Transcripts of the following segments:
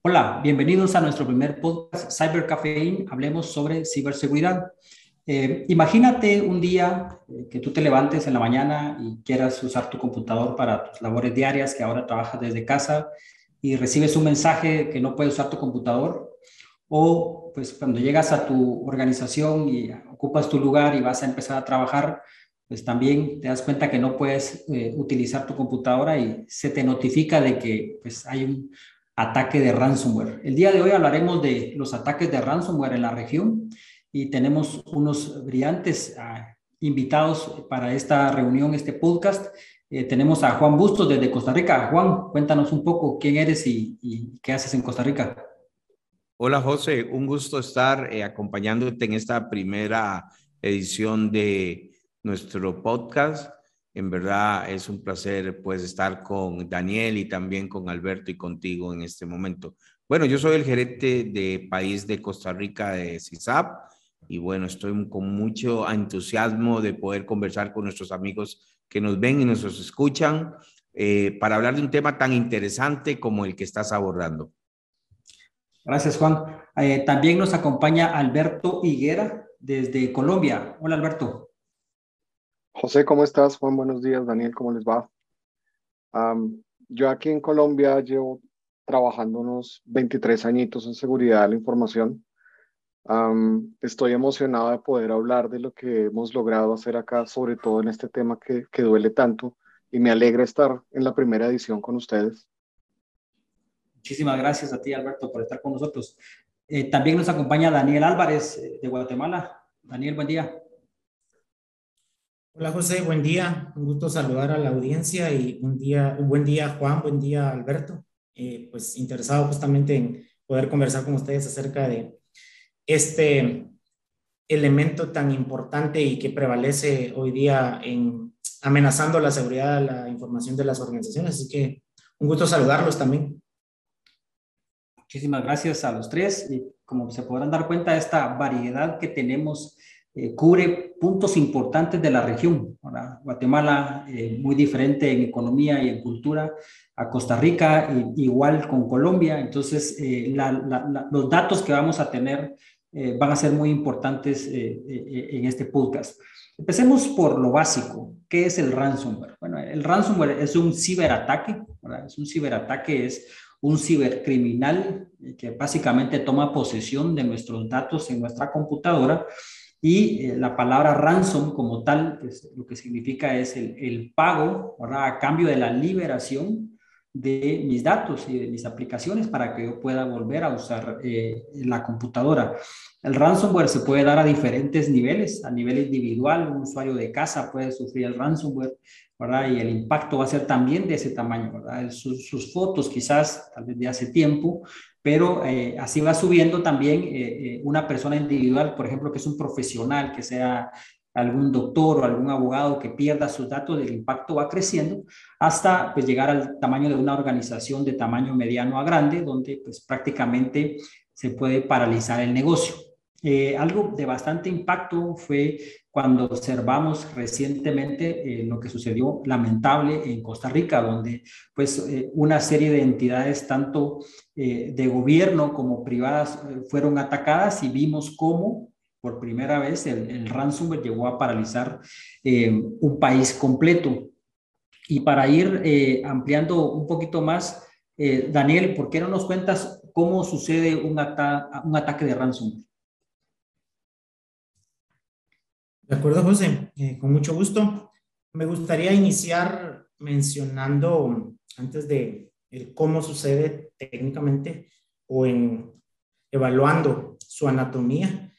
Hola, bienvenidos a nuestro primer podcast Cyber Caffeine. Hablemos sobre ciberseguridad. Eh, imagínate un día eh, que tú te levantes en la mañana y quieras usar tu computador para tus labores diarias, que ahora trabajas desde casa y recibes un mensaje que no puedes usar tu computador. O pues cuando llegas a tu organización y ocupas tu lugar y vas a empezar a trabajar, pues también te das cuenta que no puedes eh, utilizar tu computadora y se te notifica de que pues hay un ataque de ransomware. El día de hoy hablaremos de los ataques de ransomware en la región y tenemos unos brillantes ah, invitados para esta reunión, este podcast. Eh, tenemos a Juan Bustos desde Costa Rica. Juan, cuéntanos un poco quién eres y, qué haces en Costa Rica. Hola José, un gusto estar eh, acompañándote en esta primera edición de nuestro podcast. En verdad es un placer pues estar con Daniel y también con Alberto y contigo en este momento. Bueno, yo soy el gerente de país de Costa Rica de CISAP y bueno, estoy con mucho entusiasmo de poder conversar con nuestros amigos que nos ven y nos escuchan eh, para hablar de un tema tan interesante como el que estás abordando. Gracias, Juan. Eh, también nos acompaña Alberto Higuera desde Colombia. Hola, Alberto. José, ¿cómo estás? Juan, buenos días. Daniel, ¿cómo les va? yo aquí en Colombia llevo trabajando unos 23 añitos en seguridad de la información. estoy emocionado de poder hablar de lo que hemos logrado hacer acá, sobre todo en este tema que, que duele tanto, y me alegra estar en la primera edición con ustedes. Muchísimas gracias a ti, Alberto, por estar con nosotros. Eh, también nos acompaña Daniel Álvarez eh, de Guatemala. Daniel, buen día. Hola José, buen día. Un gusto saludar a la audiencia y un día, buen día Juan, buen día Alberto. Eh, pues interesado justamente en poder conversar con ustedes acerca de este elemento tan importante y que prevalece hoy día en amenazando la seguridad de la información de las organizaciones. Así que un gusto saludarlos también. Muchísimas gracias a los tres y como se podrán dar cuenta, esta variedad que tenemos eh, cubre puntos importantes de la región. Guatemala, eh, muy diferente en economía y en cultura, a Costa Rica, igual con Colombia. Entonces, eh, los datos que vamos a tener van a ser muy importantes en este podcast. Empecemos por lo básico. ¿Qué es el ransomware? Bueno, el ransomware es un ciberataque. Es un ciberataque, es un cibercriminal que básicamente toma posesión de nuestros datos en nuestra computadora y eh, la palabra ransom como tal, lo que significa es el, pago a cambio de la liberación de mis datos y de mis aplicaciones para que yo pueda volver a usar eh, la computadora. El ransomware se puede dar a diferentes niveles. A nivel individual, un usuario de casa puede sufrir el ransomware, ¿verdad? Y el impacto va a ser también de ese tamaño, ¿verdad? Sus, sus fotos quizás, tal vez de hace tiempo, pero eh, así va subiendo también eh, eh, una persona individual, por ejemplo, que es un profesional, que sea algún doctor o algún abogado que pierda sus datos, el impacto va creciendo hasta pues, llegar al tamaño de una organización de tamaño mediano a grande, donde pues prácticamente se puede paralizar el negocio. Eh, algo de bastante impacto fue cuando observamos recientemente eh, lo que sucedió lamentable en Costa Rica, donde pues eh, una serie de entidades tanto de gobierno como privadas fueron atacadas y vimos cómo por primera vez el, ransomware llegó a paralizar un país completo. Y para ir ampliando un poquito más, Daniel, ¿por qué no nos cuentas cómo sucede un ataque de ransomware? De acuerdo, José, eh, con mucho gusto. Me gustaría iniciar mencionando, antes de cómo sucede técnicamente o en evaluando su anatomía,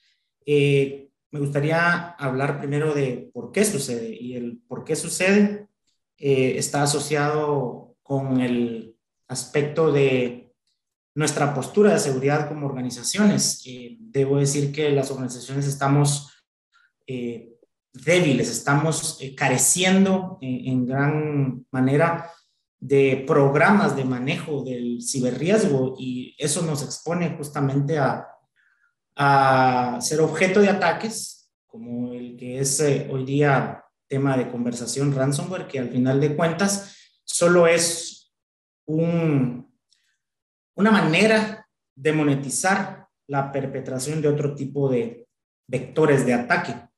eh, me gustaría hablar primero de por qué sucede. Y el por qué sucede eh, está asociado con el aspecto de nuestra postura de seguridad como organizaciones. debo decir que las organizaciones estamos eh, débiles, estamos eh, careciendo en, gran manera de programas de manejo del ciberriesgo y eso nos expone justamente a, a ser objeto de ataques como el que es eh, hoy día tema de conversación ransomware, que al final de cuentas solo es un, una manera de monetizar la perpetración de otro tipo de vectores de ataque.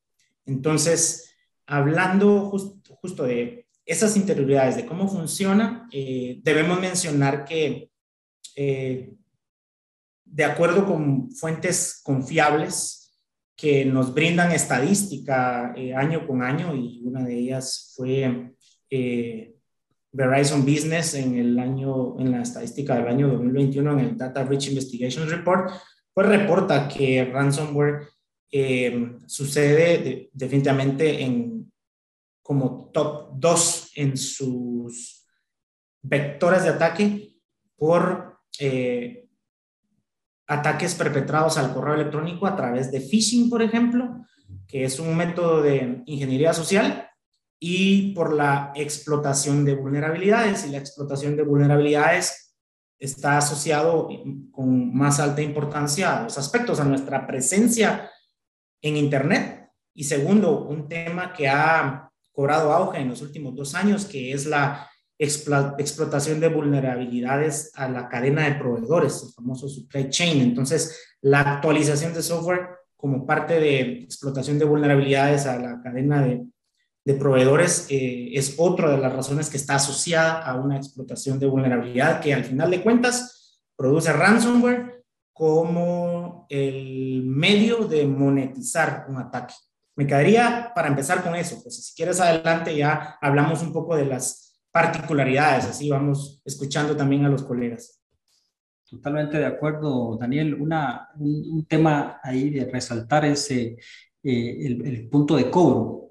Entonces, hablando justo de esas interioridades, de cómo funciona, eh, debemos mencionar que eh, de acuerdo con fuentes confiables que nos brindan estadística eh, año con año, y una de ellas fue Verizon Business en el año, en la estadística del año 2021, en el Data Rich Investigation Report, pues reporta que ransomware eh, sucede definitivamente en como top 2 en sus vectores de ataque por eh, ataques perpetrados al correo electrónico a través de phishing, por ejemplo, que es un método de ingeniería social, y por la explotación de vulnerabilidades. Y la explotación de vulnerabilidades está asociado con más alta importancia a los aspectos, a nuestra presencia en Internet. Y segundo, un tema que ha cobrado auge en los últimos dos años, que es la explotación de vulnerabilidades a la cadena de proveedores, el famoso supply chain. Entonces, la actualización de software como parte de explotación de vulnerabilidades a la cadena de proveedores eh, es otra de las razones que está asociada a una explotación de vulnerabilidad que al final de cuentas produce ransomware como el medio de monetizar un ataque. Me quedaría para empezar con eso, pues si quieres adelante ya hablamos un poco de las particularidades, así vamos escuchando también a los colegas. Totalmente de acuerdo, Daniel. Una, un, tema ahí de resaltar es eh, el, el punto de cobro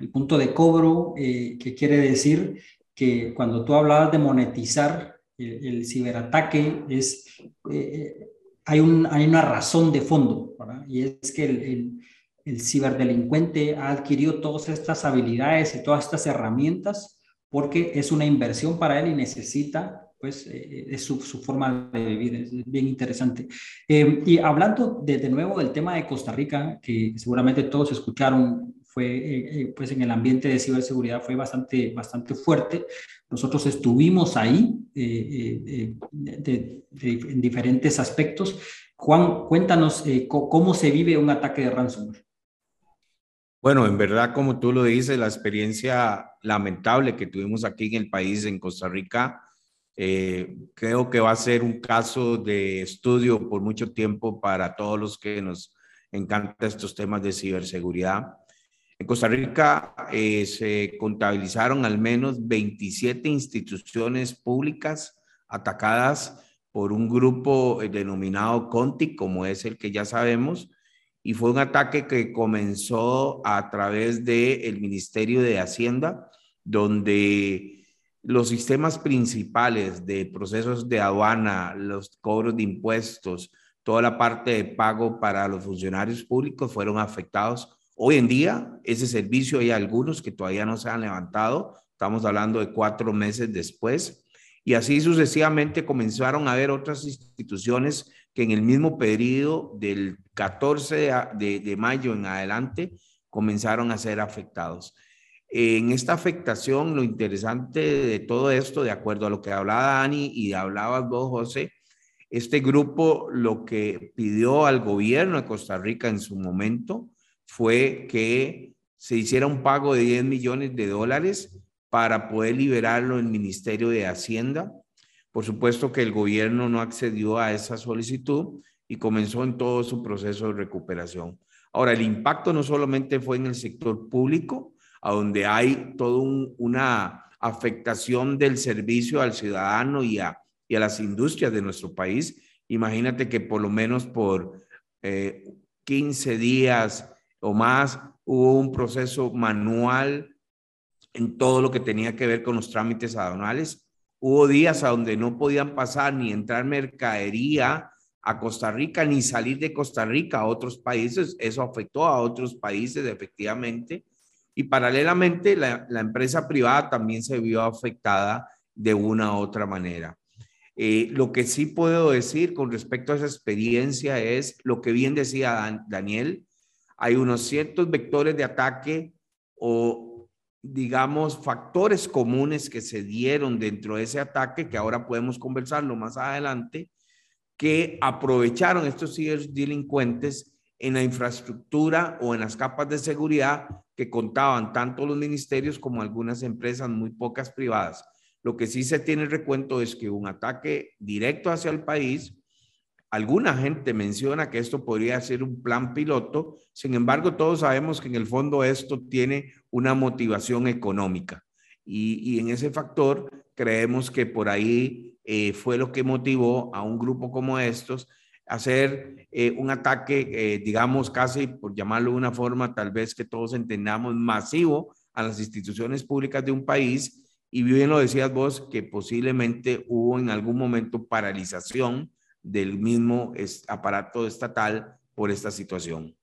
el punto de cobro, eh, que quiere decir que cuando tú hablabas de monetizar el, ciberataque, es, eh, hay, un, hay una razón de fondo, y es que el, el, ciberdelincuente ha adquirido todas estas habilidades y todas estas herramientas porque es una inversión para él y necesita pues eh, es su, forma de vivir, es bien interesante. y hablando de, nuevo del tema de Costa Rica, que seguramente todos escucharon fue, eh, eh, pues en el ambiente de ciberseguridad fue bastante, bastante fuerte. Nosotros estuvimos ahí eh, en diferentes aspectos. Juan, cuéntanos cómo se vive un ataque de ransomware. Bueno, en verdad, como tú lo dices, la experiencia lamentable que tuvimos aquí en el país, en Costa Rica, creo que va a ser un caso de estudio por mucho tiempo para todos los que nos encantan estos temas de ciberseguridad. En Costa Rica eh, se contabilizaron al menos 27 instituciones públicas atacadas por un grupo eh, denominado Conti, como es el que ya sabemos, y fue un ataque que comenzó a través del Ministerio de Hacienda, donde los sistemas principales de procesos de aduana, los cobros de impuestos, toda la parte de pago para los funcionarios públicos fueron afectados Hoy en día, ese servicio hay algunos que todavía no se han levantado, estamos hablando de cuatro meses después, y así sucesivamente comenzaron a haber otras instituciones que en el mismo periodo del 14 de, mayo en adelante comenzaron a ser afectados. En esta afectación, lo interesante de todo esto, de acuerdo a lo que hablaba Dani y hablabas vos, José, este grupo lo que pidió al gobierno de Costa Rica en su momento fue que se hiciera un pago de 10 millones de dólares para poder liberarlo el Ministerio de Hacienda. Por supuesto que el gobierno no accedió a esa solicitud y comenzó en todo su proceso de recuperación. Ahora, el impacto no solamente fue en el sector público, a donde hay toda una afectación del servicio al ciudadano y a, y a las industrias de nuestro país. Imagínate que por lo menos por 15 eh, días o más, hubo un proceso manual en todo lo que tenía que ver con los trámites aduanales. Hubo días a donde no podían pasar ni entrar mercadería a Costa Rica ni salir de Costa Rica a otros países. Eso afectó a otros países efectivamente. Y paralelamente la, empresa privada también se vio afectada de una u otra manera. Eh, lo que sí puedo decir con respecto a esa experiencia es lo que bien decía Daniel, hay unos ciertos vectores de ataque o, digamos, factores comunes que se dieron dentro de ese ataque, que ahora podemos conversarlo más adelante, que aprovecharon estos ciberdelincuentes en la infraestructura o en las capas de seguridad que contaban tanto los ministerios como algunas empresas, muy pocas privadas. Lo que sí se tiene recuento es que un ataque directo hacia el país, alguna gente menciona que esto podría ser un plan piloto, sin embargo todos sabemos que en el fondo esto tiene una motivación económica y, en ese factor creemos que por ahí eh, fue lo que motivó a un grupo como estos hacer eh, un ataque, eh, digamos, casi por llamarlo de una forma, tal vez que todos entendamos, masivo a las instituciones públicas de un país. Y bien lo decías vos, que posiblemente hubo en algún momento paralización del mismo aparato estatal por esta situación.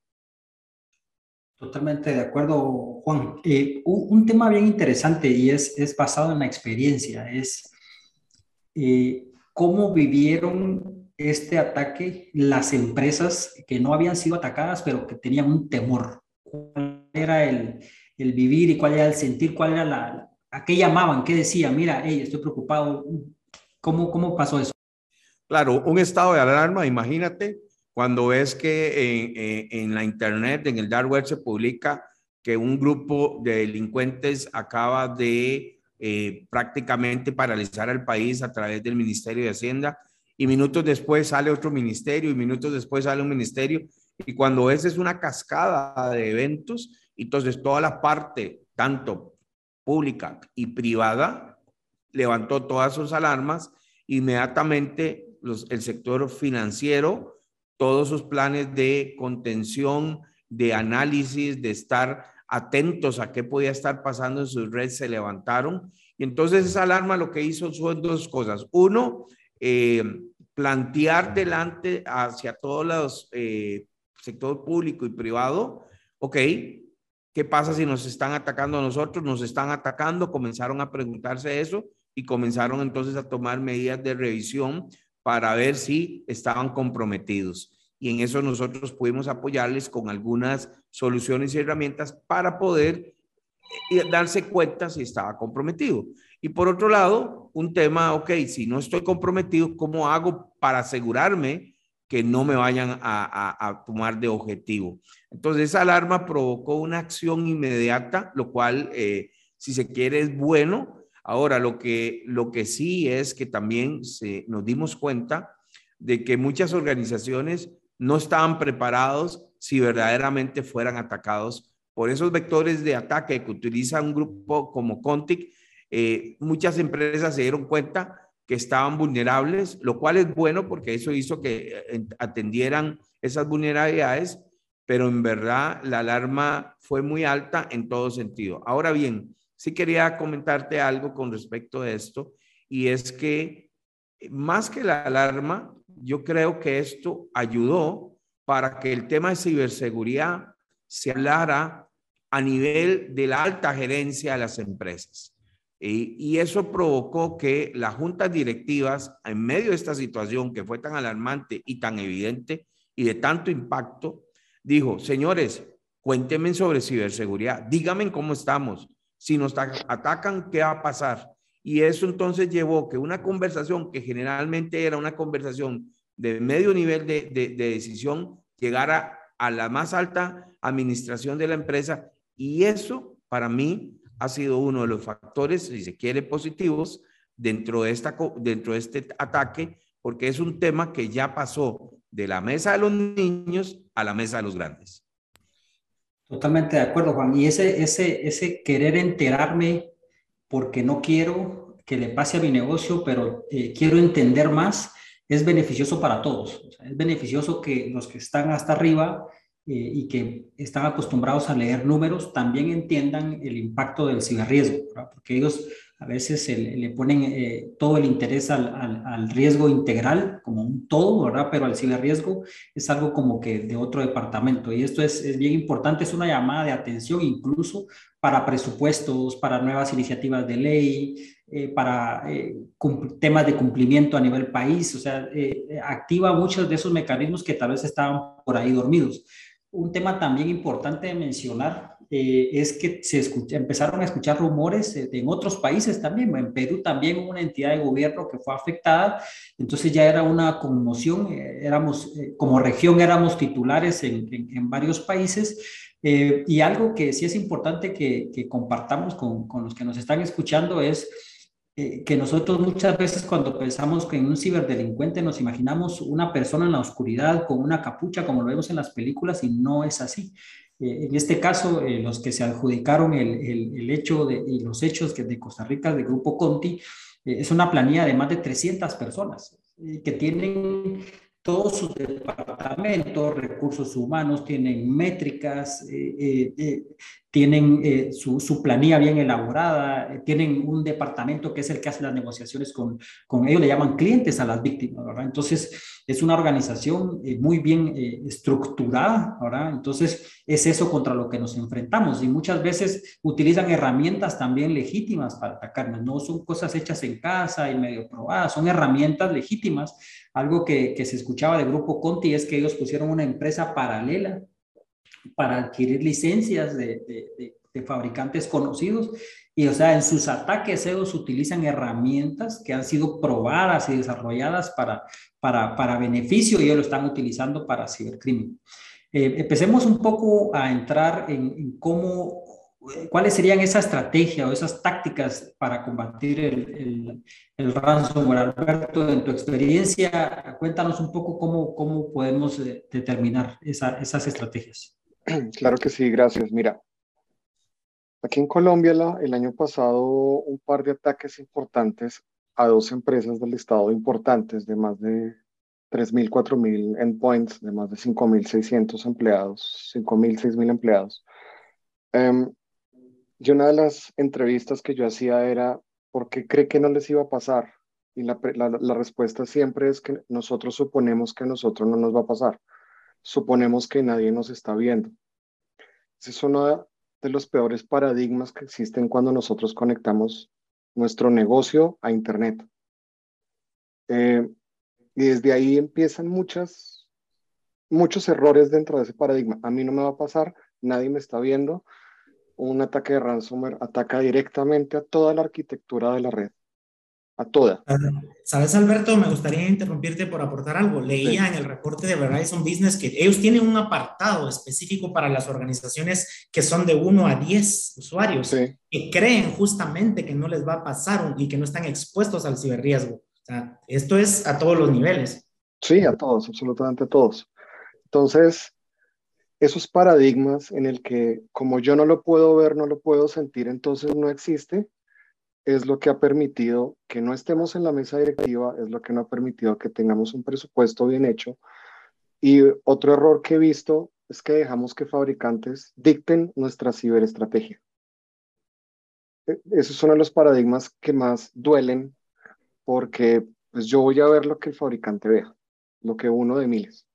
Totalmente de acuerdo, Juan. Eh, un, tema bien interesante y es, es basado en la experiencia, es cómo vivieron este ataque las empresas que no habían sido atacadas, pero que tenían un temor. ¿Cuál era el, el vivir y cuál era el sentir? ¿Cuál era la... ¿A qué llamaban? ¿Qué decían? Mira, hey, estoy preocupado. ¿Cómo, ¿Cómo pasó eso? Claro, un estado de alarma, imagínate, cuando ves que en, en la internet, en el dark web se publica que un grupo de delincuentes acaba de eh, prácticamente paralizar al país a través del Ministerio de Hacienda y minutos después sale otro ministerio y minutos después sale un ministerio. Y cuando esa es una cascada de eventos, entonces toda la parte, tanto pública y privada, levantó todas sus alarmas. Inmediatamente los, el sector financiero, todos sus planes de contención, de análisis, de estar atentos a qué podía estar pasando en sus redes, se levantaron. Y entonces esa alarma lo que hizo son dos cosas. Uno, eh, plantear delante hacia todos los eh, sector público y privado, ok, ¿qué pasa si nos están atacando a nosotros? Nos están atacando, comenzaron a preguntarse eso y comenzaron entonces a tomar medidas de revisión para ver si estaban comprometidos. Y en eso nosotros pudimos apoyarles con algunas soluciones y herramientas para poder eh, darse cuenta si estaba comprometido. Y por otro lado, un tema, ok, si no estoy comprometido, ¿cómo hago para asegurarme que no me vayan a, tomar de objetivo? Entonces, esa alarma provocó una acción inmediata, lo cual, eh, si se quiere, es bueno. Ahora, lo que, lo que sí es que también se, nos dimos cuenta de que muchas organizaciones no estaban preparados si verdaderamente fueran atacados por esos vectores de ataque que utiliza un grupo como Contic eh, muchas empresas se dieron cuenta que estaban vulnerables, lo cual es bueno porque eso hizo que eh, atendieran esas vulnerabilidades, pero en verdad la alarma fue muy alta en todo sentido. Ahora bien, sí quería comentarte algo con respecto a esto, y es que eh, más que la alarma, yo creo que esto ayudó para que el tema de ciberseguridad se hablara a nivel de la alta gerencia de las empresas. Y, eso provocó que las juntas directivas, en medio de esta situación que fue tan alarmante y tan evidente y de tanto impacto, dijo, señores, cuéntenme sobre ciberseguridad, díganme cómo estamos, si nos atacan, ¿qué va a pasar? Y eso entonces llevó que una conversación que generalmente era una conversación de medio nivel de, de decisión llegara a la más alta administración de la empresa y eso para mí ha sido uno de los factores, si se quiere, positivos dentro de, esta, dentro de este ataque, porque es un tema que ya pasó de la mesa de los niños a la mesa de los grandes. Totalmente de acuerdo, Juan. Y ese, ese, ese querer enterarme porque no quiero que le pase a mi negocio, pero eh, quiero entender más, es beneficioso para todos. es beneficioso que los que están hasta arriba eh, y que están acostumbrados a leer números también entiendan el impacto del ciberriesgo, porque ellos a veces le ponen eh, todo el interés al, riesgo integral como un todo, ¿verdad? Pero al ciberriesgo es algo como que de otro departamento. Y esto es, bien importante, es una llamada de atención incluso para presupuestos, para nuevas iniciativas de ley, eh, para temas de cumplimiento a nivel país, o sea, activa muchos de esos mecanismos que tal vez estaban por ahí dormidos. Un tema también importante de mencionar eh, es que se empezaron a escuchar rumores en otros países también. En Perú también hubo una entidad de gobierno que fue afectada, entonces ya era una conmoción. éramos, como región éramos titulares en, en, varios países. y algo que sí es importante que, compartamos con, con los que nos están escuchando es eh, que nosotros muchas veces cuando pensamos que en un ciberdelincuente nos imaginamos una persona en la oscuridad con una capucha como lo vemos en las películas y no es así. Eh, en este caso, eh, los que se adjudicaron el, el, hecho y los hechos que de Costa Rica del Grupo Conti es una planilla de más de 300 personas que tienen todos sus departamentos, recursos humanos, tienen métricas, tienen eh, su, su, planilla bien elaborada, eh, tienen un departamento que es el que hace las negociaciones con, con ellos, le llaman clientes a las víctimas, ¿verdad? Entonces, es una organización eh, muy bien estructurada, ¿verdad? Entonces, es eso contra lo que nos enfrentamos y muchas veces utilizan herramientas también legítimas para atacarnos, no son cosas hechas en casa y medio probadas, son herramientas legítimas. Algo que, que se escuchaba del grupo Conti es que ellos pusieron una empresa paralela para adquirir licencias de, fabricantes conocidos. Y o sea, en sus ataques ellos utilizan herramientas que han sido probadas y desarrolladas para, para, para beneficio y ellos lo están utilizando para cibercrimen. Eh, empecemos un poco a entrar en, cómo, cuáles serían esa estrategia o esas tácticas para combatir el, el, ransomware. Alberto, en tu experiencia, cuéntanos un poco cómo, cómo podemos eh, determinar esas estrategias. Claro que sí, gracias. Mira, aquí en Colombia el año pasado un par de ataques importantes a dos empresas del Estado importantes de más de 3.000, 4.000 endpoints, de más de 5.600 empleados, 5.000, 6.000 empleados. Um, y una de las entrevistas que yo hacía era, ¿por qué cree que no les iba a pasar? Y la, la, la respuesta siempre es que nosotros suponemos que a nosotros no nos va a pasar suponemos que nadie nos está viendo. Ese es uno de los peores paradigmas que existen cuando nosotros conectamos nuestro negocio a Internet. Eh, y desde ahí empiezan muchas, muchos errores dentro de ese paradigma. A mí no me va a pasar, nadie me está viendo. Un ataque de ransomware ataca directamente a toda la arquitectura de la red a toda. Sabes, Alberto, me gustaría interrumpirte por aportar algo. Leía en el reporte de Verizon Business que ellos tienen un apartado específico para las organizaciones que son de 1 a 10 usuarios que creen justamente que no les va a pasar y que no están expuestos al ciberriesgo. O sea, esto es a todos los niveles. Sí, a todos, absolutamente a todos. Entonces, esos paradigmas en el que como yo no lo puedo ver, no lo puedo sentir, entonces no existe, es lo que ha permitido que no estemos en la mesa directiva, es lo que no ha permitido que tengamos un presupuesto bien hecho. Y otro error que he visto es que dejamos que fabricantes dicten nuestra ciberestrategia. E, esos son los paradigmas que más duelen porque pues yo voy a ver lo que el fabricante vea, lo que uno de miles.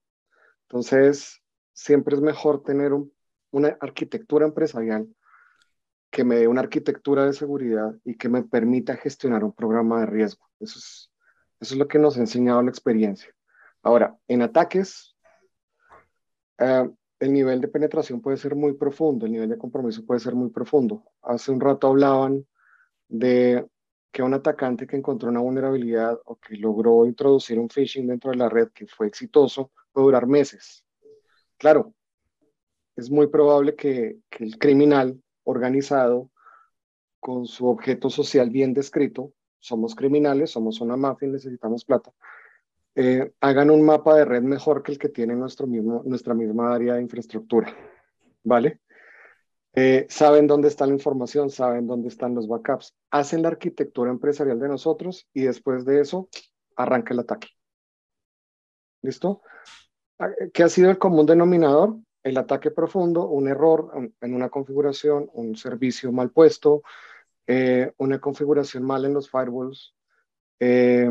Entonces, siempre es mejor tener una arquitectura empresarial que me dé una arquitectura de seguridad y que me permita gestionar un programa de riesgo. Eso es, eso es lo que nos ha enseñado la experiencia. Ahora, en ataques, eh, el nivel de penetración puede ser muy profundo, el nivel de compromiso puede ser muy profundo. Hace un rato hablaban de que un atacante que encontró una vulnerabilidad o que logró introducir un phishing dentro de la red que fue exitoso puede durar meses. Claro, es muy probable que, que el criminal organizado, con su objeto social bien descrito, somos criminales, somos una mafia y necesitamos plata, eh, hagan un mapa de red mejor que el que tiene nuestro mismo, nuestra misma área de infraestructura, ¿vale? Eh, saben dónde está la información, saben dónde están los backups, hacen la arquitectura empresarial de nosotros y después de eso arranca el ataque. ¿Listo? Ah, ¿Qué ha sido el común denominador? El ataque profundo, un error en una configuración, un servicio mal puesto, eh, una configuración mal en los firewalls, eh,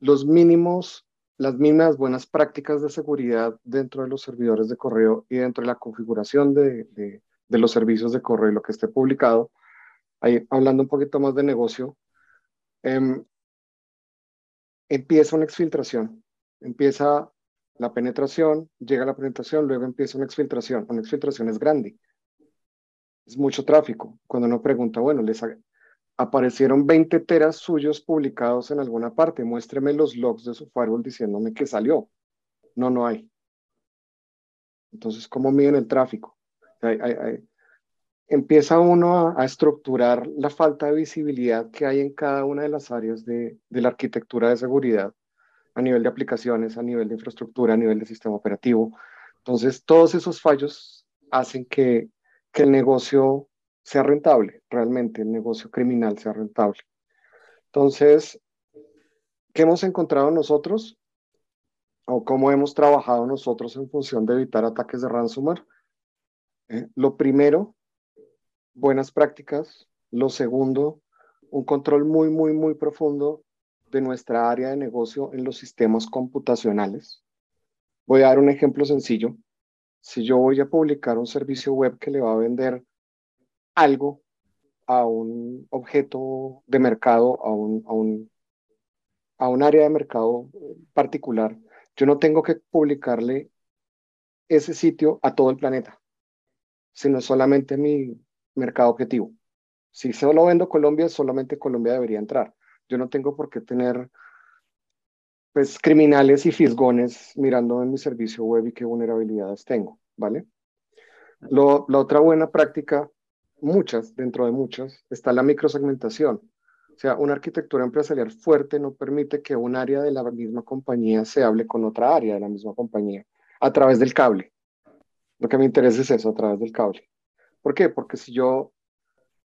los mínimos, las mismas buenas prácticas de seguridad dentro de los servidores de correo y dentro de la configuración de, los servicios de correo y lo que esté publicado. Ahí, hablando un poquito más de negocio, em, empieza una exfiltración, empieza la penetración, llega la penetración, luego empieza una exfiltración. Una exfiltración es grande. es mucho tráfico. Cuando uno pregunta, bueno, les aparecieron 20 teras suyos publicados en alguna parte, muéstreme los logs de su firewall diciéndome que salió. No, no hay. Entonces, ¿cómo miden el tráfico? Empieza uno a, estructurar la falta de visibilidad que hay en cada una de las áreas de, de la arquitectura de seguridad, a nivel de aplicaciones, a nivel de infraestructura, a nivel de sistema operativo. Entonces, todos esos fallos hacen que, el negocio sea rentable, realmente el negocio criminal sea rentable. Entonces, ¿qué hemos encontrado nosotros? ¿O cómo hemos trabajado nosotros en función de evitar ataques de ransomware? Eh, lo primero, buenas prácticas. Lo segundo, un control muy, muy, muy profundo de nuestra área de negocio en los sistemas computacionales. Voy a dar un ejemplo sencillo. Si yo voy a publicar un servicio web que le va a vender algo a un objeto de mercado, a un, a un, a un área de mercado particular, yo no tengo que publicarle ese sitio a todo el planeta, sino solamente mi mercado objetivo. Si solo vendo Colombia, solamente Colombia debería entrar. Yo no tengo por qué tener pues criminales y fisgones mirando en mi servicio web y qué vulnerabilidades tengo, ¿vale? Lo, la otra buena práctica, muchas, dentro de muchas, está la microsegmentación. O sea, una arquitectura empresarial fuerte no permite que un área de la misma compañía se hable con otra área de la misma compañía a través del cable. Lo que me interesa es eso, a través del cable. ¿Por qué? Porque si yo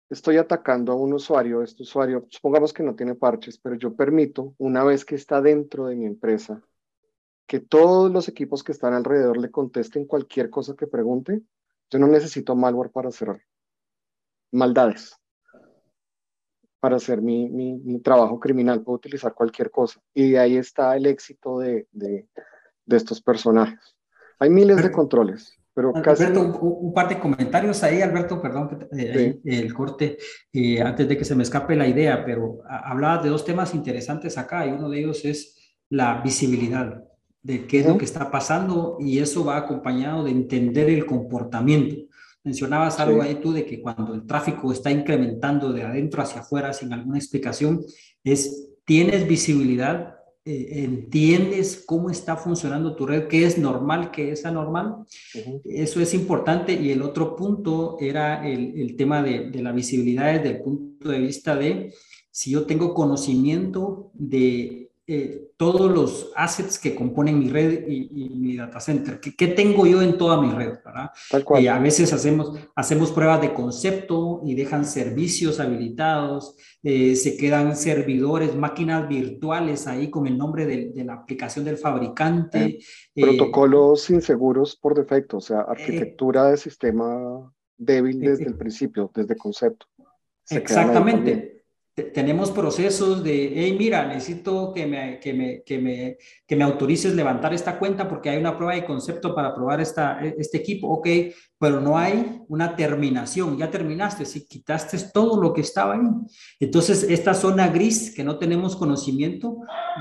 estoy atacando a un usuario, este usuario, supongamos que no tiene parches, pero yo permito, una vez que está dentro de mi empresa, que todos los equipos que están alrededor le contesten cualquier cosa que pregunte, yo no necesito malware para hacer maldades, para hacer mi, mi, trabajo criminal, puedo utilizar cualquier cosa. Y de ahí está el éxito de, de, de estos personajes. Hay miles de controles. Pero Alberto, un, par de comentarios ahí, Alberto, perdón, eh, el corte, eh, antes de que se me escape la idea, pero hablabas de dos temas interesantes acá y uno de ellos es la visibilidad de qué es lo que está pasando y eso va acompañado de entender el comportamiento. Mencionabas algo ahí tú de que cuando el tráfico está incrementando de adentro hacia afuera sin alguna explicación, es tienes visibilidad eh, entiendes cómo está funcionando tu red, qué es normal, qué es anormal. Eso es importante. Y el otro punto era el, el tema de, de, la visibilidad desde el punto de vista de si yo tengo conocimiento de eh, todos los assets que componen mi red y, mi data center. ¿Qué, tengo yo en toda mi red? ¿verdad? Y a veces hacemos, hacemos pruebas de concepto y dejan servicios habilitados, eh, se quedan servidores, máquinas virtuales ahí con el nombre de, la aplicación del fabricante. Eh, protocolos inseguros por defecto, o sea, arquitectura de sistema débil desde el principio, desde concepto. exactamente tenemos procesos de, hey, mira, necesito que me, que, me, que, me, que me autorices levantar esta cuenta porque hay una prueba de concepto para probar esta, e, este equipo, ok, pero no hay una terminación, ya terminaste, si quitaste todo lo que estaba ahí. Entonces, esta zona gris que no tenemos conocimiento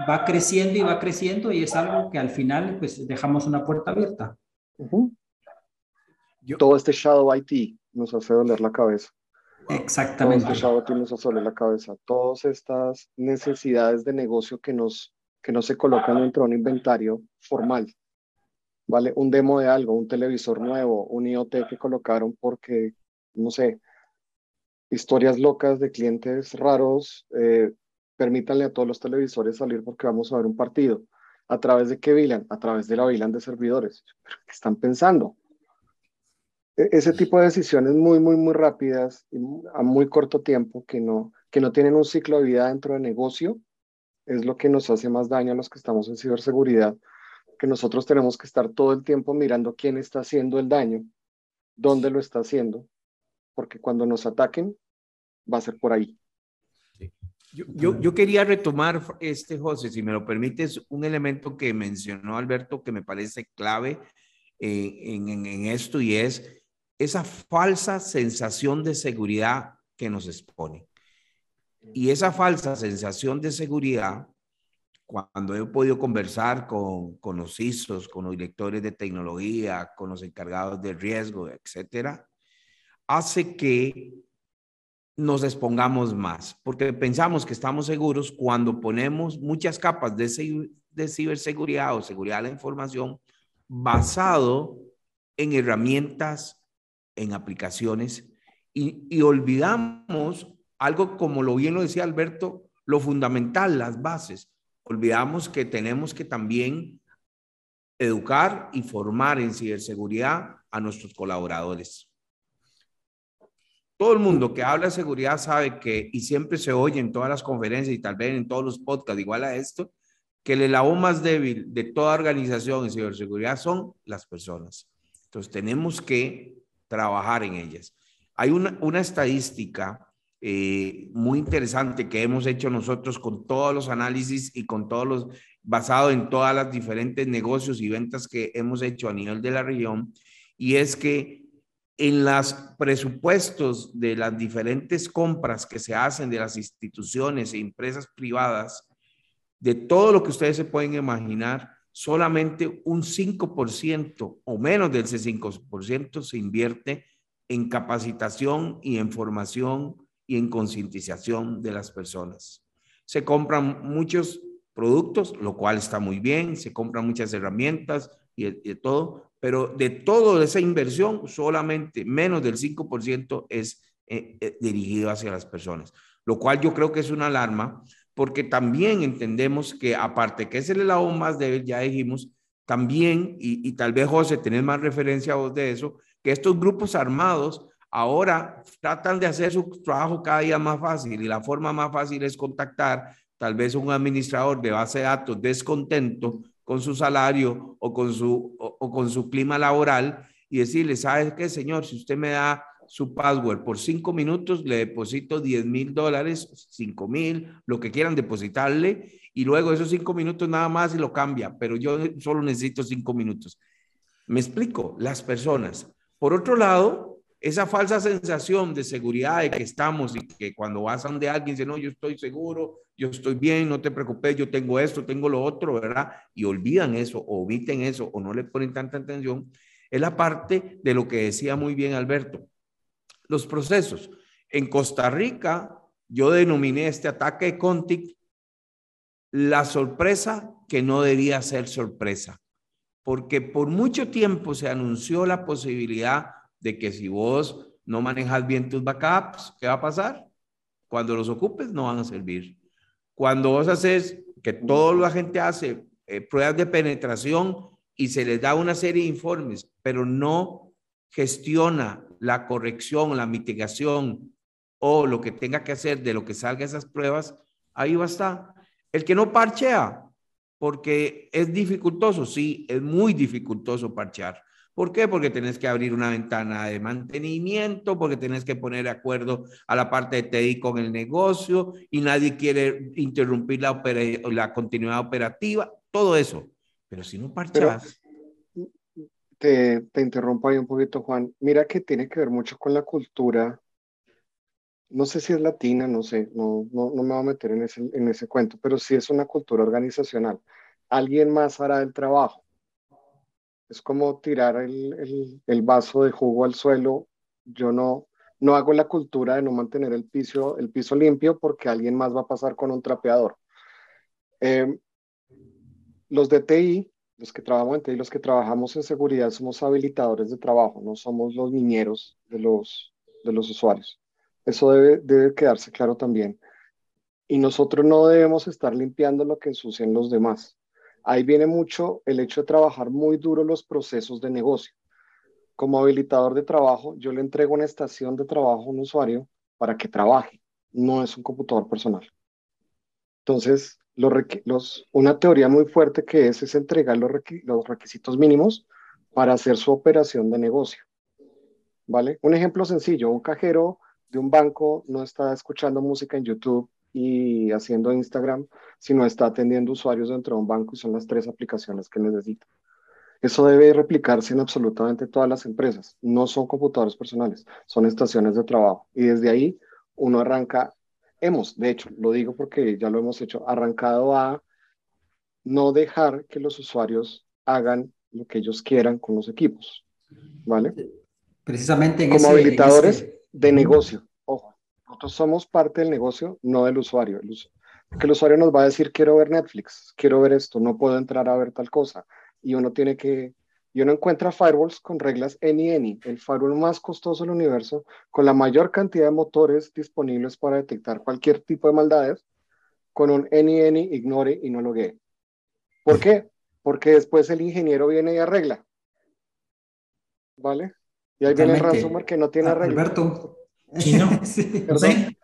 va creciendo y va creciendo y es algo que al final, pues, dejamos una puerta abierta. Todo este Shadow IT nos hace doler la cabeza. Exactamente. Todo nos la cabeza. Todas estas necesidades de negocio que, nos, que no se colocan dentro de un inventario formal. ¿Vale? Un demo de algo, un televisor nuevo, un IoT que colocaron porque, no sé, historias locas de clientes raros, eh, permítanle a todos los televisores salir porque vamos a ver un partido. ¿A través de qué VLAN? A través de la VLAN de servidores. ¿Qué están pensando? E-, ese tipo de decisiones muy, muy, muy rápidas a muy corto tiempo que no, que no tienen un ciclo de vida dentro del negocio es lo que nos hace más daño a los que estamos en ciberseguridad, que nosotros tenemos que estar todo el tiempo mirando quién está haciendo el daño, dónde lo está haciendo, porque cuando nos ataquen va a ser por ahí. Yo, yo, quería retomar, este, José, si me lo permites, un elemento que mencionó Alberto que me parece clave en, en, en, esto y es esa falsa sensación de seguridad que nos expone. Y esa falsa sensación de seguridad, cuando he podido conversar con, con los CISOs, con los directores de tecnología, con los encargados de riesgo, etcétera, hace que nos expongamos más, porque pensamos que estamos seguros cuando ponemos muchas capas de, de ciberseguridad o seguridad de la información basado en herramientas, en aplicaciones, y, y olvidamos algo como lo bien lo decía Alberto, lo fundamental, las bases. Olvidamos que tenemos que también educar y formar en ciberseguridad a nuestros colaboradores. Todo el mundo que habla de seguridad sabe que, y siempre se oye en todas las conferencias y tal vez en todos los podcasts, igual a esto, que el eslabón más débil de toda organización en ciberseguridad son las personas. Entonces tenemos que trabajar en ellas. Hay una, una estadística eh, muy interesante que hemos hecho nosotros con todos los análisis y con todos los, basado en todas las diferentes negocios y ventas que hemos hecho a nivel de la región, y es que en los presupuestos de las diferentes compras que se hacen de las instituciones e empresas privadas, de todo lo que ustedes se pueden imaginar, solamente un 5% o menos del 5% se invierte en capacitación y en formación y en concientización de las personas. Se compran muchos productos, lo cual está muy bien, se compran muchas herramientas y todo, pero de toda esa inversión, solamente menos del 5% es eh, eh, dirigido hacia las personas, lo cual yo creo que es una alarma, porque también entendemos que aparte que es el eslabón más débil, ya dijimos, también, y, tal vez José, tenés más referencia a vos de eso, que estos grupos armados ahora tratan de hacer su trabajo cada día más fácil y la forma más fácil es contactar tal vez un administrador de base de datos descontento con su salario o con su, o, con su clima laboral y decirle, ¿sabes qué, señor? Si usted me da su password por cinco minutos, le deposito 10 mil dólares, 5 mil, lo que quieran depositarle, y luego esos cinco minutos nada más y lo cambia, pero yo solo necesito cinco minutos. Me explico, las personas. Por otro lado, esa falsa sensación de seguridad de que estamos y que cuando vas a donde alguien dice, no, yo estoy seguro, yo estoy bien, no te preocupes, yo tengo esto, tengo lo otro, ¿verdad? Y olvidan eso, o omiten eso, o no le ponen tanta atención, es la parte de lo que decía muy bien Alberto. Los procesos. En Costa Rica, yo denominé este ataque de Contic la sorpresa que no debía ser sorpresa, porque por mucho tiempo se anunció la posibilidad de que si vos no manejas bien tus backups, ¿qué va a pasar? Cuando los ocupes no van a servir. Cuando vos haces, que toda la gente hace eh, pruebas de penetración y se les da una serie de informes, pero no gestiona la corrección, la mitigación o lo que tenga que hacer de lo que salga esas pruebas, ahí va a estar. El que no parchea, porque es dificultoso, sí, es muy dificultoso parchear. ¿Por qué? Porque tenés que abrir una ventana de mantenimiento, porque tenés que poner de acuerdo a la parte de TI con el negocio y nadie quiere interrumpir la, la continuidad operativa, todo eso. Pero si no parchas... Te, te interrumpo ahí un poquito, Juan. Mira que tiene que ver mucho con la cultura. No sé si es latina, no sé, no, no, no me voy a meter en ese, en ese cuento, pero sí es una cultura organizacional. Alguien más hará el trabajo es como tirar el, vaso de jugo al suelo. Yo no, no hago la cultura de no mantener el piso, el piso limpio porque alguien más va a pasar con un trapeador. Em, los de TI, los que trabajamos en TI, los que trabajamos en seguridad, somos habilitadores de trabajo, no somos los niñeros de los, de los usuarios. Eso debe, debe quedarse claro también. Y nosotros no debemos estar limpiando lo que ensucian los demás. Ahí viene mucho el hecho de trabajar muy duro los procesos de negocio. Como habilitador de trabajo, yo le entrego una estación de trabajo a un usuario para que trabaje, no es un computador personal. Entonces, los, una teoría muy fuerte que es, es entregar los, los requisitos mínimos para hacer su operación de negocio. ¿Vale? Un ejemplo sencillo, un cajero de un banco no está escuchando música en YouTube y haciendo Instagram, sino está atendiendo usuarios dentro de un banco y son las tres aplicaciones que necesita. Eso debe replicarse en absolutamente todas las empresas. No son computadores personales, son estaciones de trabajo. Y desde ahí uno arranca, hemos, de hecho, lo digo porque ya lo hemos hecho, arrancado a no dejar que los usuarios hagan lo que ellos quieran con los equipos. ¿Vale? Precisamente en como habilitadores de negocio. Ojo, nosotros somos parte del negocio, no del usuario. El porque el usuario nos va a decir, quiero ver Netflix, quiero ver esto, no puedo entrar a ver tal cosa. Y uno tiene que, y uno encuentra firewalls con reglas any any, el firewall más costoso del universo, con la mayor cantidad de motores disponibles para detectar cualquier tipo de maldades, con un any any, ignore y no logue. ¿Por qué? Porque después el ingeniero viene y arregla. ¿Vale? Y ahí viene el ransomware que no tiene arreglo. Alberto. sí.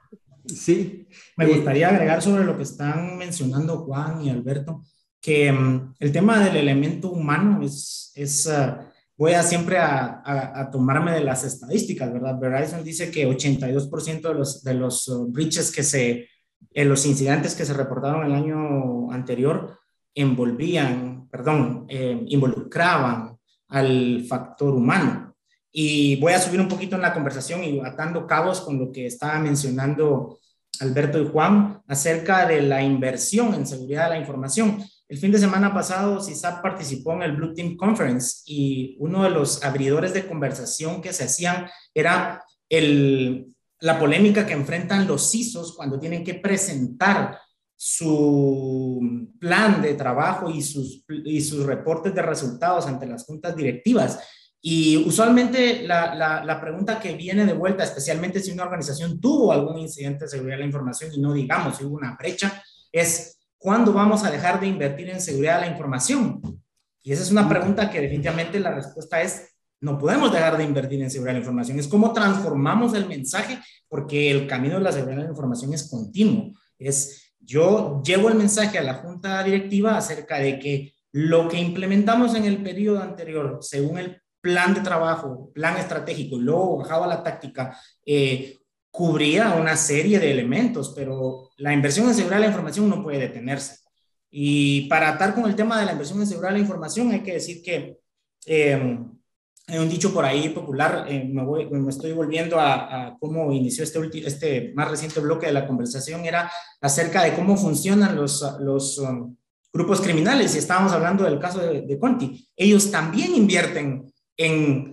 Sí. Me gustaría agregar sobre lo que están mencionando Juan y Alberto, que mm, el tema del elemento humano es, es ah, voy a siempre a, a, tomarme de las estadísticas, ¿verdad? Verizon dice que 82% de los, de los uh, breaches que se, en los incidentes que se reportaron el año anterior envolvían, perdón, eh, involucraban al factor humano. Y voy a subir un poquito en la conversación y atando cabos con lo que estaba mencionando Alberto y Juan acerca de la inversión en seguridad de la información. El fin de semana pasado, CISAP participó en el Blue Team Conference y uno de los abridores de conversación que se hacían era el, la polémica que enfrentan los CISOs cuando tienen que presentar su plan de trabajo y sus, y sus reportes de resultados ante las juntas directivas. Y usualmente la, la, pregunta que viene de vuelta, especialmente si una organización tuvo algún incidente de seguridad de la información y no digamos si hubo una brecha, es ¿cuándo vamos a dejar de invertir en seguridad de la información? Y esa es una pregunta que definitivamente la respuesta es no podemos dejar de invertir en seguridad de la información. Es cómo transformamos el mensaje, porque el camino de la seguridad de la información es continuo. Es yo llevo el mensaje a la junta directiva acerca de que lo que implementamos en el periodo anterior, según el plan de trabajo, plan estratégico, luego bajaba la táctica, eh, cubría una serie de elementos, pero la inversión en seguridad de la información no puede detenerse. Y para atar con el tema de la inversión en seguridad de la información, hay que decir que eh, hay un dicho por ahí popular, eh, me, voy, me, estoy volviendo a, a cómo inició este, este más reciente bloque de la conversación, era acerca de cómo funcionan los, los um, grupos criminales, y estábamos hablando del caso de, de Conti. Ellos también invierten en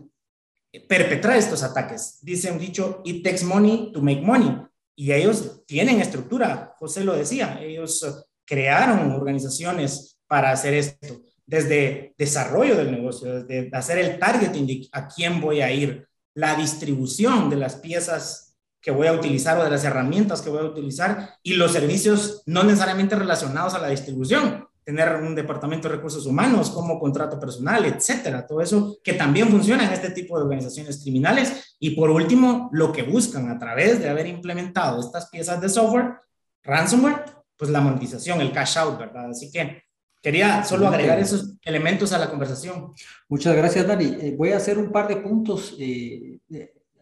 perpetrar estos ataques. Dice un dicho, it takes money to make money. Y ellos tienen estructura, José lo decía, ellos eh, crearon organizaciones para hacer esto, desde desarrollo del negocio, desde hacer el targeting a quién voy a ir, la distribución de las piezas que voy a utilizar o de las herramientas que voy a utilizar y los servicios no necesariamente relacionados a la distribución, tener un departamento de recursos humanos como contrato personal, etcétera. Todo eso que también funciona en este tipo de organizaciones criminales. Y por último, lo que buscan a través de haber implementado estas piezas de software, ransomware, pues la monetización, el cash out, ¿verdad? Así que quería solo agregar esos elementos a la conversación. Muchas gracias, Dani. Eh, voy a hacer un par de puntos. Eh,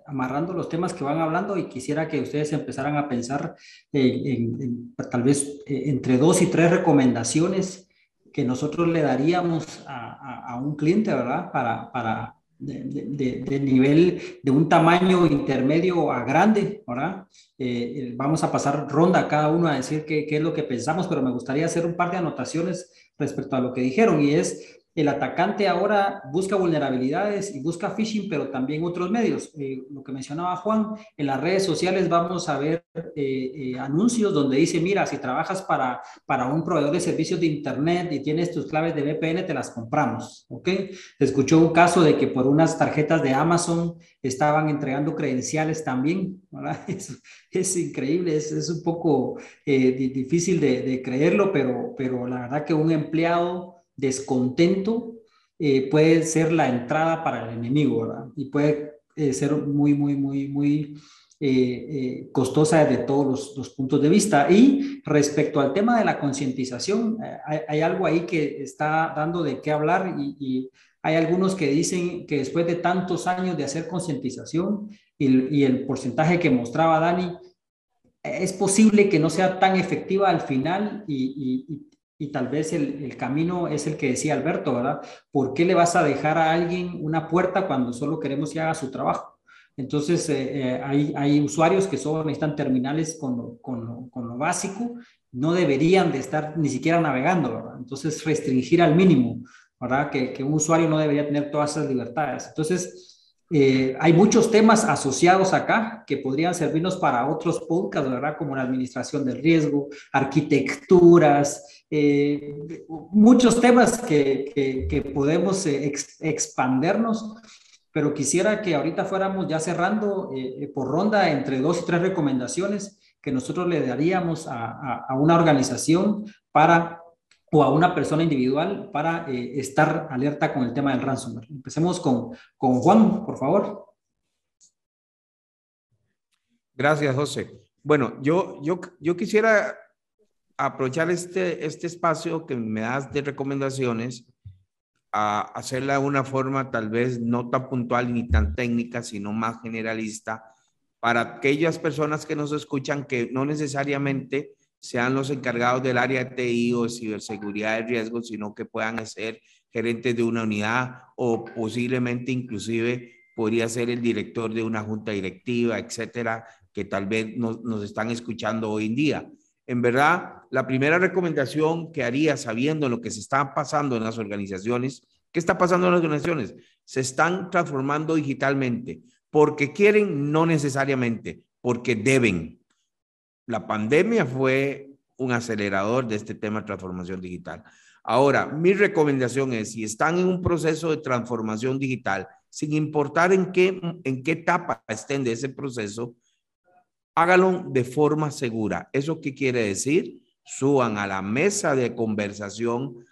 amarrando los temas que van hablando y quisiera que ustedes empezaran a pensar en, tal vez eh, entre dos y tres recomendaciones que nosotros le daríamos a, un cliente, ¿verdad? Para, para de, nivel de un tamaño intermedio a grande, ¿verdad? Eh, eh, vamos a pasar ronda cada uno a decir qué, qué es lo que pensamos, pero me gustaría hacer un par de anotaciones respecto a lo que dijeron y es el atacante ahora busca vulnerabilidades y busca phishing, pero también otros medios. Eh, lo que mencionaba Juan, en las redes sociales vamos a ver eh, eh, anuncios donde dice, mira, si trabajas para, para un proveedor de servicios de Internet y tienes tus claves de VPN, te las compramos. ¿Ok? Escuchó un caso de que por unas tarjetas de Amazon estaban entregando credenciales también. Es, es, increíble, es, es un poco difícil de, de creerlo, pero, pero la verdad que un empleado descontento eh, puede ser la entrada para el enemigo, ¿verdad? Y puede eh, ser muy, muy, muy, muy eh, costosa desde todos los, puntos de vista. Y respecto al tema de la concientización, hay, algo ahí que está dando de qué hablar y, hay algunos que dicen que después de tantos años de hacer concientización y, el porcentaje que mostraba Dani, es posible que no sea tan efectiva al final y, tal vez el, camino es el que decía Alberto, ¿verdad? ¿Por qué le vas a dejar a alguien una puerta cuando solo queremos que haga su trabajo? Entonces, eh, eh, hay, hay, usuarios que solo necesitan terminales con lo, con, con lo, básico, no deberían de estar ni siquiera navegando, ¿verdad? Entonces, restringir al mínimo, ¿verdad? Que, que un usuario no debería tener todas esas libertades. Entonces, Eh, hay muchos temas asociados acá que podrían servirnos para otros podcasts, ¿verdad? Como la administración del riesgo, arquitecturas, eh, muchos temas que, que, podemos eh, expandernos, pero quisiera que ahorita fuéramos ya cerrando por ronda entre dos y tres recomendaciones que nosotros le daríamos a, a una organización para o a una persona individual para eh, estar alerta con el tema del ransomware. Empecemos con, con Juan, por favor. Gracias, José. Bueno, yo, yo, yo quisiera aprovechar este, este espacio que me das de recomendaciones a hacerla de una forma tal vez no tan puntual ni tan técnica, sino más generalista para aquellas personas que nos escuchan que no necesariamente sean los encargados del área TI o ciberseguridad de riesgo, sino que puedan ser gerentes de una unidad o posiblemente inclusive podría ser el director de una junta directiva, etcétera, que tal vez nos, nos están escuchando hoy en día. En verdad, la primera recomendación que haría sabiendo lo que se está pasando en las organizaciones, ¿qué está pasando en las organizaciones? Se están transformando digitalmente porque quieren, no necesariamente, porque deben la pandemia fue un acelerador de este tema de transformación digital. Ahora, mi recomendación es, si están en un proceso de transformación digital, sin importar en qué, en qué etapa estén de ese proceso, háganlo de forma segura. ¿Eso qué quiere decir? Suban a la mesa de conversación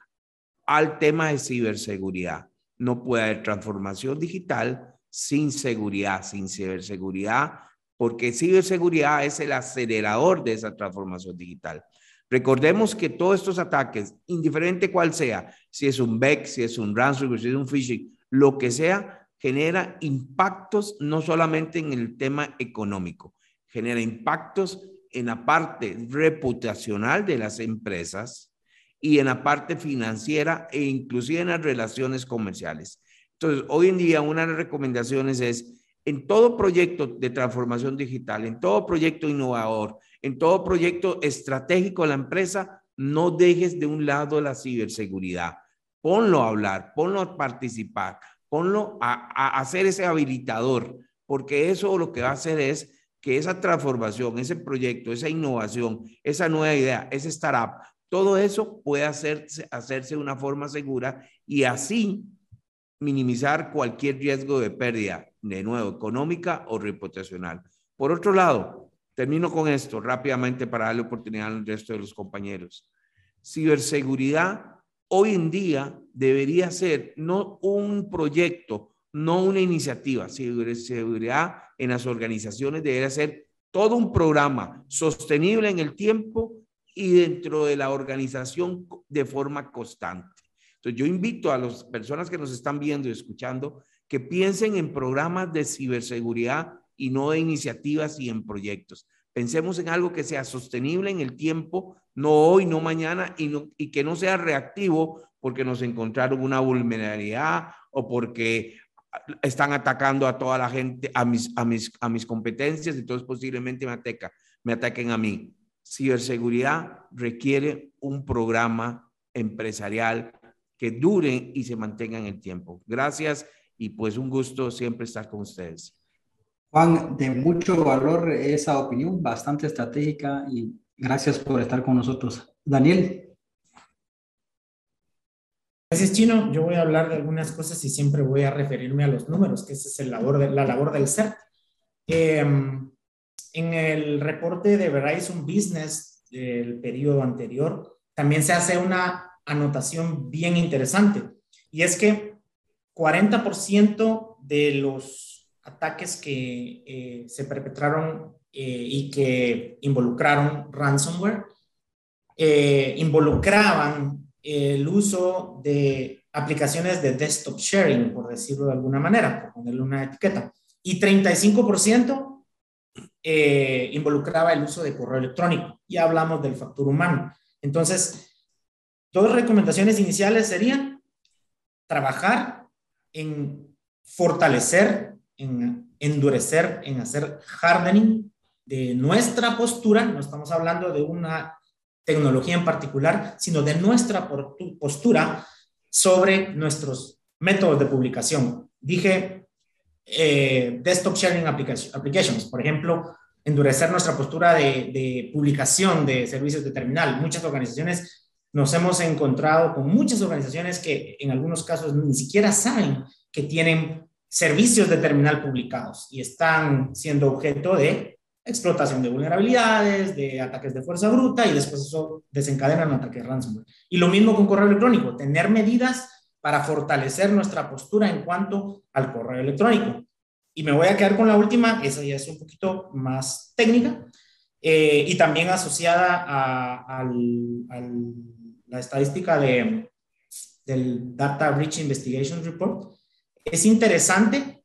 al tema de ciberseguridad. No puede haber transformación digital sin seguridad, sin ciberseguridad porque ciberseguridad es el acelerador de esa transformación digital. Recordemos que todos estos ataques, indiferente cuál sea, si es un BEC, si es un ransomware, si es un phishing, lo que sea, genera impactos no solamente en el tema económico, genera impactos en la parte reputacional de las empresas y en la parte financiera e inclusive en las relaciones comerciales. Entonces, hoy en día una de las recomendaciones es en todo proyecto de transformación digital, en todo proyecto innovador, en todo proyecto estratégico de la empresa, no dejes de un lado la ciberseguridad. Ponlo a hablar, ponlo a participar, ponlo a, hacer ese habilitador, porque eso lo que va a hacer es que esa transformación, ese proyecto, esa innovación, esa nueva idea, ese startup, todo eso puede hacerse, hacerse de una forma segura y así minimizar cualquier riesgo de pérdida de nuevo, económica o reputacional. Por otro lado, termino con esto rápidamente para darle oportunidad al resto de los compañeros. Ciberseguridad hoy en día debería ser no un proyecto, no una iniciativa. Ciberseguridad en las organizaciones debería ser todo un programa sostenible en el tiempo y dentro de la organización de forma constante. Entonces, yo invito a las personas que nos están viendo y escuchando que piensen en programas de ciberseguridad y no de iniciativas y en proyectos. Pensemos en algo que sea sostenible en el tiempo, no hoy, no mañana, y, y que no sea reactivo porque nos encontraron una vulnerabilidad o porque están atacando a toda la gente, a mis, a mis, a mis competencias, entonces posiblemente me, ataca, me ataquen a mí. Ciberseguridad requiere un programa empresarial que dure y se mantenga en el tiempo. Gracias y pues un gusto siempre estar con ustedes. Juan, de mucho valor esa opinión, bastante estratégica y gracias por estar con nosotros. Daniel. Gracias, Chino. Yo voy a hablar de algunas cosas y siempre voy a referirme a los números, que esa es el labor de, la labor del CERT. Em, en el reporte de Verizon Business del periodo anterior, también se hace una anotación bien interesante, y es que 40% de los ataques que eh, se perpetraron eh, y que involucraron ransomware eh, involucraban el uso de aplicaciones de desktop sharing, por decirlo de alguna manera, por ponerle una etiqueta. Y 35% involucraba el uso de correo electrónico. Ya hablamos del factor humano. Entonces, dos recomendaciones iniciales serían trabajar en fortalecer, en endurecer, en hacer hardening de nuestra postura, no estamos hablando de una tecnología en particular, sino de nuestra postura sobre nuestros métodos de publicación. Dije eh, desktop sharing applications. Por ejemplo, endurecer nuestra postura de, de, publicación de servicios de terminal. Muchas organizaciones nos hemos encontrado con muchas organizaciones que en algunos casos ni siquiera saben que tienen servicios de terminal publicados y están siendo objeto de explotación de vulnerabilidades, de ataques de fuerza bruta y después eso desencadena un ataque de ransomware. Y lo mismo con correo electrónico, tener medidas para fortalecer nuestra postura en cuanto al correo electrónico. Y me voy a quedar con la última, esa ya es un poquito más técnica eh, y también asociada a, la estadística de, del Data Breach Investigation Report. Es interesante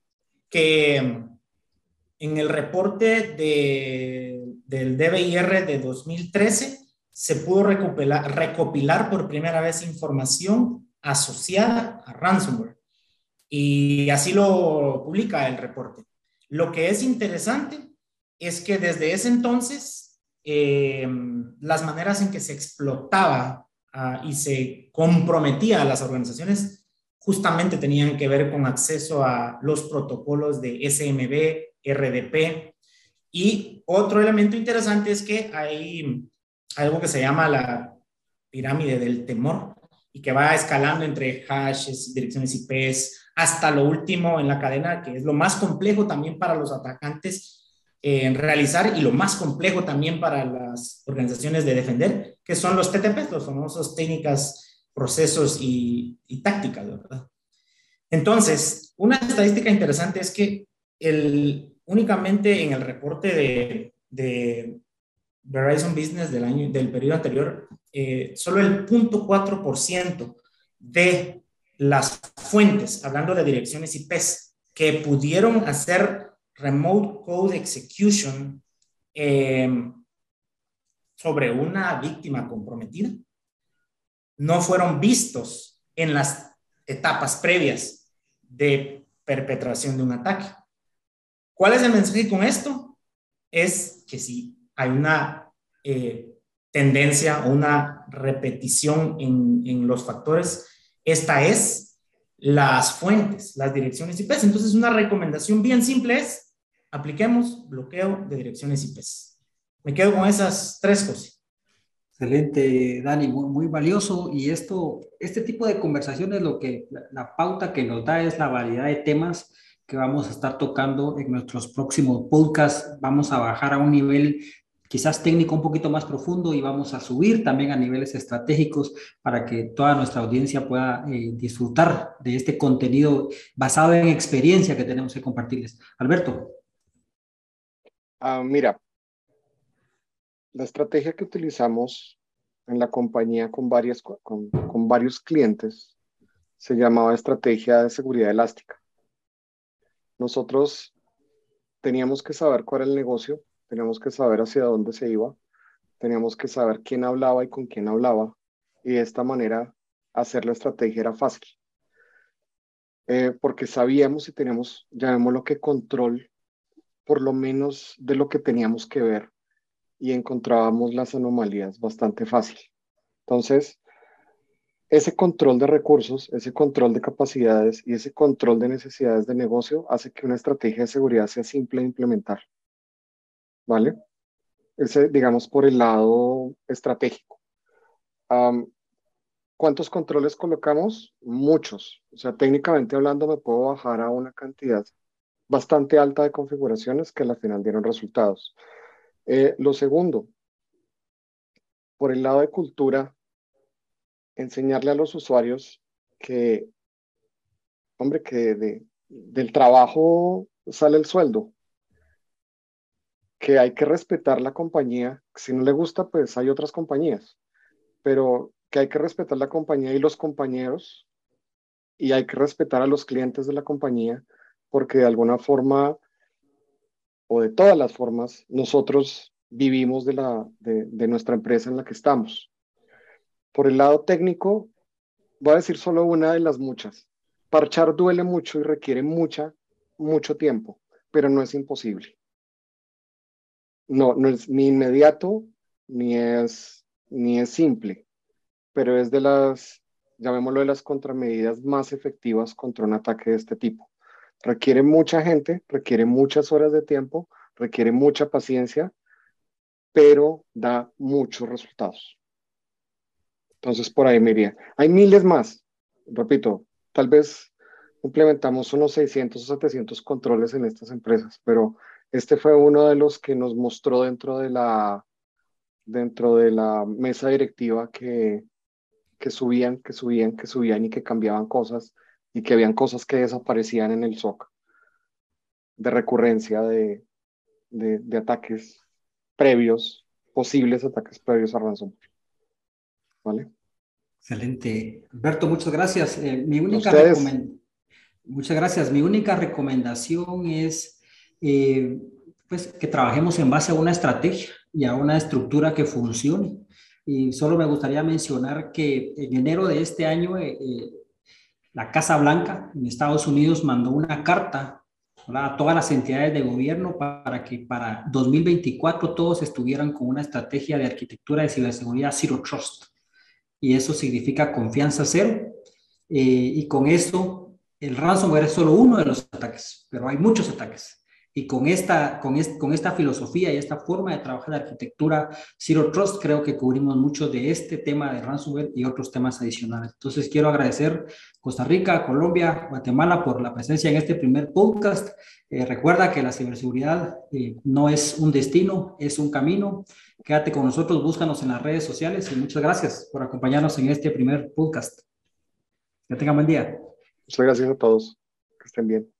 que en el reporte de, del DBIR de 2013 se pudo recopilar, recopilar por primera vez información asociada a ransomware. Y así lo publica el reporte. Lo que es interesante es que desde ese entonces eh, las maneras en que se explotaba ah, y se comprometía a las organizaciones justamente tenían que ver con acceso a los protocolos de SMB, RDP. Y otro elemento interesante es que hay algo que se llama la pirámide del temor y que va escalando entre hashes, direcciones IPs, hasta lo último en la cadena, que es lo más complejo también para los atacantes eh, realizar y lo más complejo también para las organizaciones de defender, que son los TTP, los famosos técnicas, procesos y, tácticas, ¿verdad? Entonces, una estadística interesante es que el, únicamente en el reporte de, de Verizon Business del, año, del periodo anterior, eh, solo el 0.4% de las fuentes, hablando de direcciones IPs, que pudieron hacer remote code execution em, sobre una víctima comprometida, no fueron vistos en las etapas previas de perpetración de un ataque. ¿Cuál es el mensaje con esto? Es que si hay una eh, tendencia o una repetición en, en los factores, esta es las fuentes, las direcciones IPs. Entonces, una recomendación bien simple es apliquemos bloqueo de direcciones IPs. Me quedo con esas tres cosas. Excelente, Dani, muy, valioso. Y esto, este tipo de conversaciones, lo que la pauta que nos da es la variedad de temas que vamos a estar tocando en nuestros próximos podcasts. Vamos a bajar a un nivel quizás técnico un poquito más profundo y vamos a subir también a niveles estratégicos para que toda nuestra audiencia pueda eh, disfrutar de este contenido basado en experiencia que tenemos que compartirles. Alberto. Ah, mira, la estrategia que utilizamos en la compañía con, varias, con, varios clientes se llamaba estrategia de seguridad elástica. Nosotros teníamos que saber cuál era el negocio, teníamos que saber hacia dónde se iba, teníamos que saber quién hablaba y con quién hablaba, y de esta manera hacer la estrategia era fácil. Eh, porque sabíamos y teníamos, llamémoslo que control, por lo menos de lo que teníamos que ver, y encontrábamos las anomalías bastante fácil. Entonces, ese control de recursos, ese control de capacidades y ese control de necesidades de negocio hace que una estrategia de seguridad sea simple de implementar. ¿vale? Ese, digamos, por el lado estratégico. ¿Cuántos controles colocamos? Muchos. O sea, técnicamente hablando, me puedo bajar a una cantidad bastante alta de configuraciones que al final dieron resultados. Eh, lo segundo, por el lado de cultura, enseñarle a los usuarios que, hombre, que de, del trabajo sale el sueldo que hay que respetar la compañía. Si no le gusta, pues hay otras compañías, pero que hay que respetar la compañía y los compañeros y hay que respetar a los clientes de la compañía porque de alguna forma o de todas las formas nosotros vivimos de, la, de, nuestra empresa en la que estamos. Por el lado técnico, voy a decir solo una de las muchas. Parchar duele mucho y requiere mucha, mucho tiempo, pero no es imposible no, no es ni inmediato ni es, ni es simple, pero es de las, llamémoslo de las contramedidas más efectivas contra un ataque de este tipo. Requiere mucha gente, requiere muchas horas de tiempo, requiere mucha paciencia, pero da muchos resultados. Entonces, por ahí me iría. Hay miles más. Repito, tal vez implementamos unos 600 o 700 controles en estas empresas, pero este fue uno de los que nos mostró dentro de la, dentro de la mesa directiva que, que subían, que subían, que subían y que cambiaban cosas y que habían cosas que desaparecían en el SOC de recurrencia de, de, ataques previos, posibles ataques previos a ransomware. ¿Vale? Excelente. Alberto, muchas gracias. Eh, mi única Muchas gracias. Mi única recomendación es eh, pues, que trabajemos en base a una estrategia y a una estructura que funcione. Y solo me gustaría mencionar que en enero de este año eh, eh, la Casa Blanca en Estados Unidos mandó una carta a todas las entidades de gobierno para que para 2024 todos estuvieran con una estrategia de arquitectura de ciberseguridad Zero Trust. Y eso significa confianza cero. y con eso el ransomware es solo uno de los ataques, pero hay muchos ataques. Y con esta, con, con esta filosofía y esta forma de trabajar de arquitectura Zero Trust, creo que cubrimos mucho de este tema de ransomware y otros temas adicionales. Entonces, quiero agradecer Costa Rica, Colombia, Guatemala por la presencia en este primer podcast. Eh, recuerda que la ciberseguridad eh, no es un destino, es un camino. Quédate con nosotros, búscanos en las redes sociales y muchas gracias por acompañarnos en este primer podcast. Que tengan buen día. Muchas gracias a todos. Que estén bien.